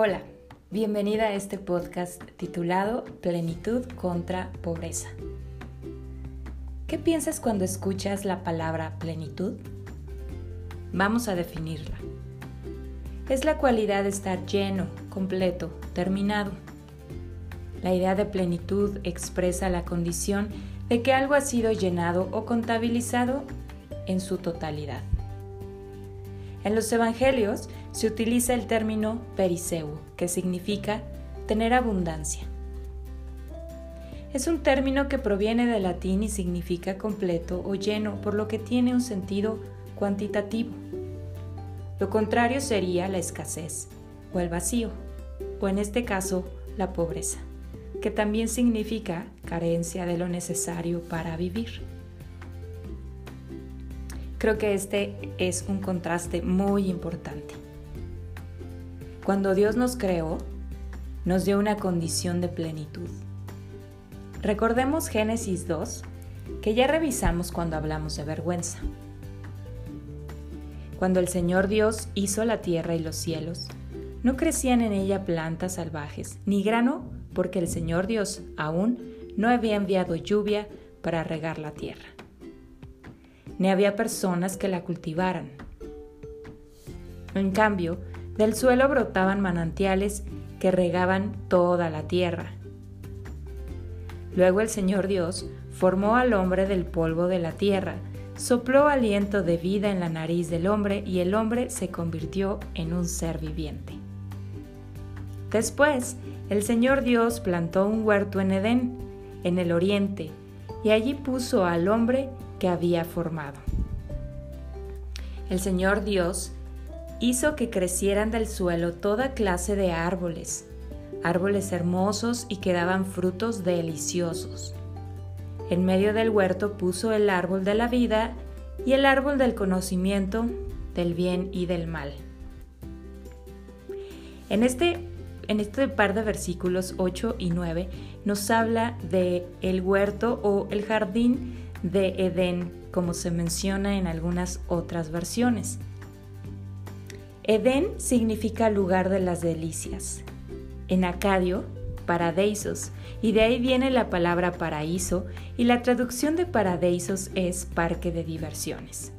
Hola, bienvenida a este podcast titulado Plenitud contra Pobreza. ¿Qué piensas cuando escuchas la palabra plenitud? Vamos a definirla. Es la cualidad de estar lleno, completo, terminado. La idea de plenitud expresa la condición de que algo ha sido llenado o contabilizado en su totalidad. En los Evangelios se utiliza el término periseu, que significa tener abundancia. Es un término que proviene del latín y significa completo o lleno, por lo que tiene un sentido cuantitativo. Lo contrario sería la escasez o el vacío, o en este caso la pobreza, que también significa carencia de lo necesario para vivir. Creo que este es un contraste muy importante. Cuando Dios nos creó, nos dio una condición de plenitud. Recordemos Génesis 2, que ya revisamos cuando hablamos de vergüenza. Cuando el Señor Dios hizo la tierra y los cielos, no crecían en ella plantas salvajes, ni grano, porque el Señor Dios aún no había enviado lluvia para regar la tierra ni había personas que la cultivaran. En cambio, del suelo brotaban manantiales que regaban toda la tierra. Luego el Señor Dios formó al hombre del polvo de la tierra, sopló aliento de vida en la nariz del hombre y el hombre se convirtió en un ser viviente. Después, el Señor Dios plantó un huerto en Edén, en el oriente, y allí puso al hombre que había formado. El Señor Dios hizo que crecieran del suelo toda clase de árboles, árboles hermosos y que daban frutos deliciosos. En medio del huerto puso el árbol de la vida y el árbol del conocimiento del bien y del mal. En este, en este par de versículos 8 y 9 nos habla de el huerto o el jardín de Edén, como se menciona en algunas otras versiones. Edén significa lugar de las delicias. En acadio, paradeisos, y de ahí viene la palabra paraíso, y la traducción de paradeisos es parque de diversiones.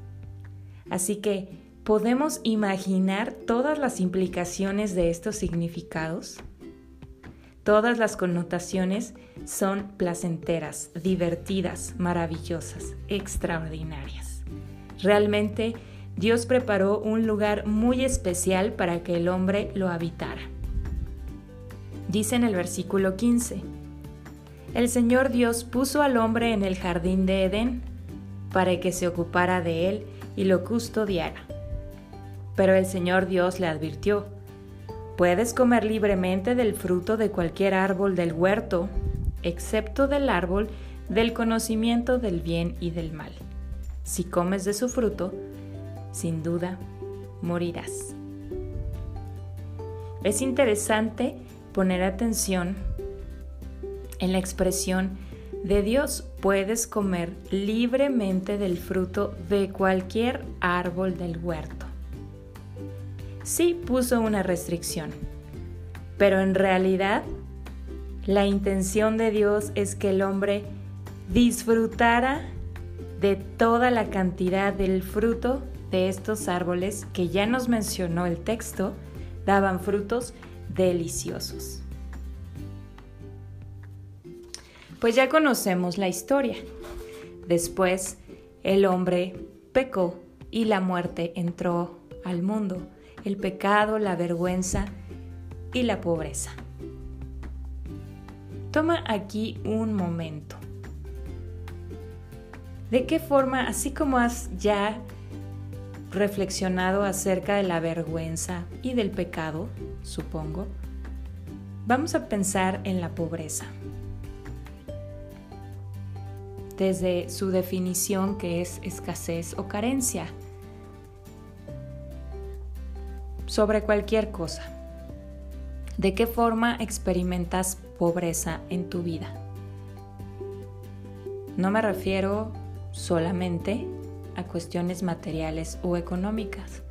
Así que, ¿podemos imaginar todas las implicaciones de estos significados? Todas las connotaciones son placenteras, divertidas, maravillosas, extraordinarias. Realmente Dios preparó un lugar muy especial para que el hombre lo habitara. Dice en el versículo 15, El Señor Dios puso al hombre en el jardín de Edén para que se ocupara de él y lo custodiara. Pero el Señor Dios le advirtió, Puedes comer libremente del fruto de cualquier árbol del huerto, excepto del árbol del conocimiento del bien y del mal. Si comes de su fruto, sin duda morirás. Es interesante poner atención en la expresión de Dios puedes comer libremente del fruto de cualquier árbol del huerto sí puso una restricción, pero en realidad la intención de Dios es que el hombre disfrutara de toda la cantidad del fruto de estos árboles que ya nos mencionó el texto, daban frutos deliciosos. Pues ya conocemos la historia. Después el hombre pecó y la muerte entró al mundo el pecado, la vergüenza y la pobreza. Toma aquí un momento. ¿De qué forma, así como has ya reflexionado acerca de la vergüenza y del pecado, supongo, vamos a pensar en la pobreza? Desde su definición que es escasez o carencia sobre cualquier cosa. ¿De qué forma experimentas pobreza en tu vida? No me refiero solamente a cuestiones materiales o económicas.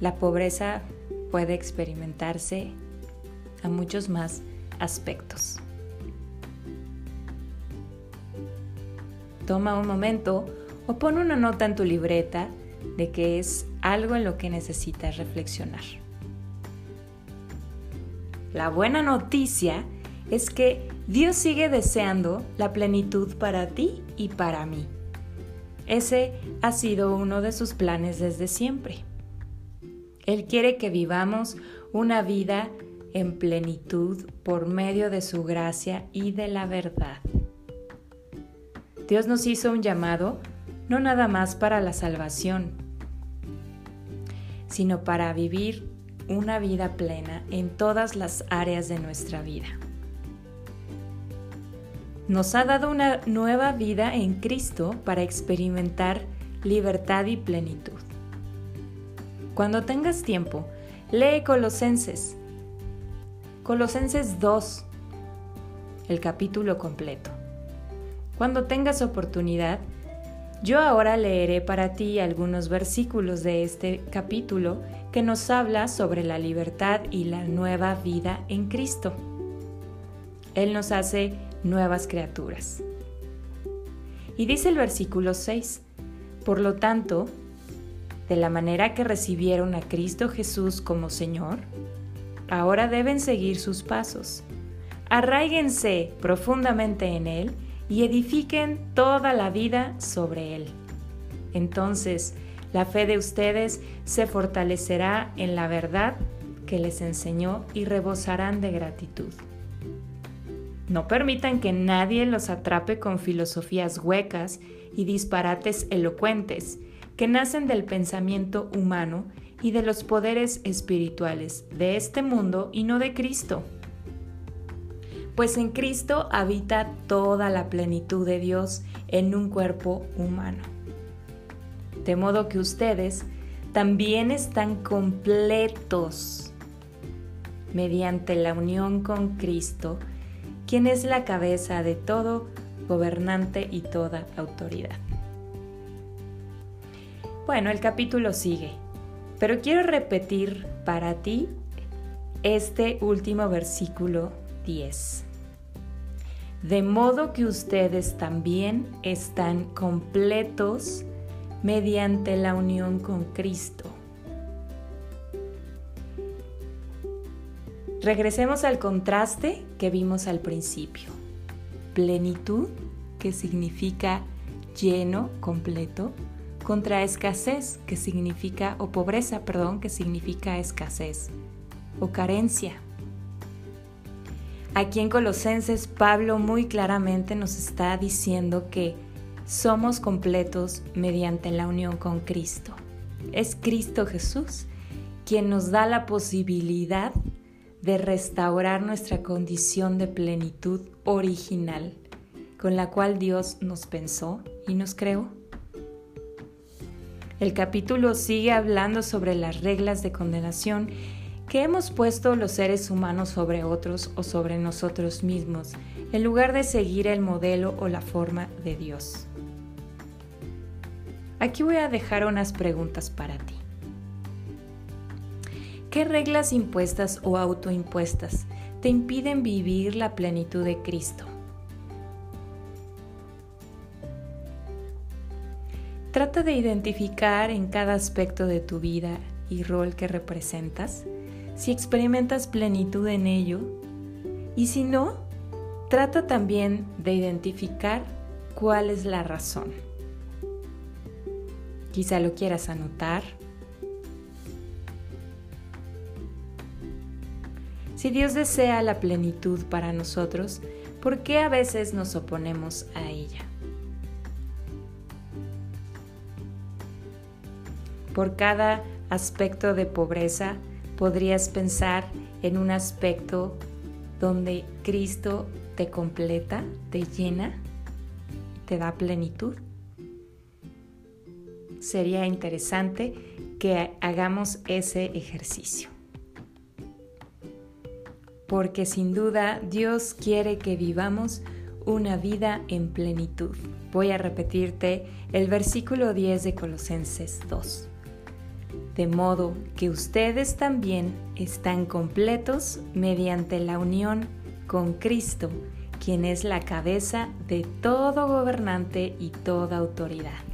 La pobreza puede experimentarse a muchos más aspectos. Toma un momento o pon una nota en tu libreta de que es algo en lo que necesitas reflexionar. La buena noticia es que Dios sigue deseando la plenitud para ti y para mí. Ese ha sido uno de sus planes desde siempre. Él quiere que vivamos una vida en plenitud por medio de su gracia y de la verdad. Dios nos hizo un llamado no nada más para la salvación, sino para vivir una vida plena en todas las áreas de nuestra vida. Nos ha dado una nueva vida en Cristo para experimentar libertad y plenitud. Cuando tengas tiempo, lee Colosenses. Colosenses 2, el capítulo completo. Cuando tengas oportunidad, yo ahora leeré para ti algunos versículos de este capítulo que nos habla sobre la libertad y la nueva vida en Cristo. Él nos hace nuevas criaturas. Y dice el versículo 6, por lo tanto, de la manera que recibieron a Cristo Jesús como Señor, ahora deben seguir sus pasos. Arraíguense profundamente en Él y edifiquen toda la vida sobre Él. Entonces, la fe de ustedes se fortalecerá en la verdad que les enseñó y rebosarán de gratitud. No permitan que nadie los atrape con filosofías huecas y disparates elocuentes que nacen del pensamiento humano y de los poderes espirituales de este mundo y no de Cristo. Pues en Cristo habita toda la plenitud de Dios en un cuerpo humano de modo que ustedes también están completos mediante la unión con Cristo, quien es la cabeza de todo gobernante y toda autoridad. Bueno, el capítulo sigue, pero quiero repetir para ti este último versículo 10. De modo que ustedes también están completos mediante la unión con Cristo. Regresemos al contraste que vimos al principio. Plenitud, que significa lleno, completo, contra escasez, que significa, o pobreza, perdón, que significa escasez, o carencia. Aquí en Colosenses, Pablo muy claramente nos está diciendo que somos completos mediante la unión con Cristo. Es Cristo Jesús quien nos da la posibilidad de restaurar nuestra condición de plenitud original con la cual Dios nos pensó y nos creó. El capítulo sigue hablando sobre las reglas de condenación que hemos puesto los seres humanos sobre otros o sobre nosotros mismos, en lugar de seguir el modelo o la forma de Dios. Aquí voy a dejar unas preguntas para ti. ¿Qué reglas impuestas o autoimpuestas te impiden vivir la plenitud de Cristo? Trata de identificar en cada aspecto de tu vida y rol que representas si experimentas plenitud en ello y si no, trata también de identificar cuál es la razón. Quizá lo quieras anotar. Si Dios desea la plenitud para nosotros, ¿por qué a veces nos oponemos a ella? Por cada aspecto de pobreza podrías pensar en un aspecto donde Cristo te completa, te llena, te da plenitud sería interesante que hagamos ese ejercicio. Porque sin duda Dios quiere que vivamos una vida en plenitud. Voy a repetirte el versículo 10 de Colosenses 2. de modo que ustedes también están completos mediante la unión con Cristo, quien es la cabeza de todo gobernante y toda autoridad.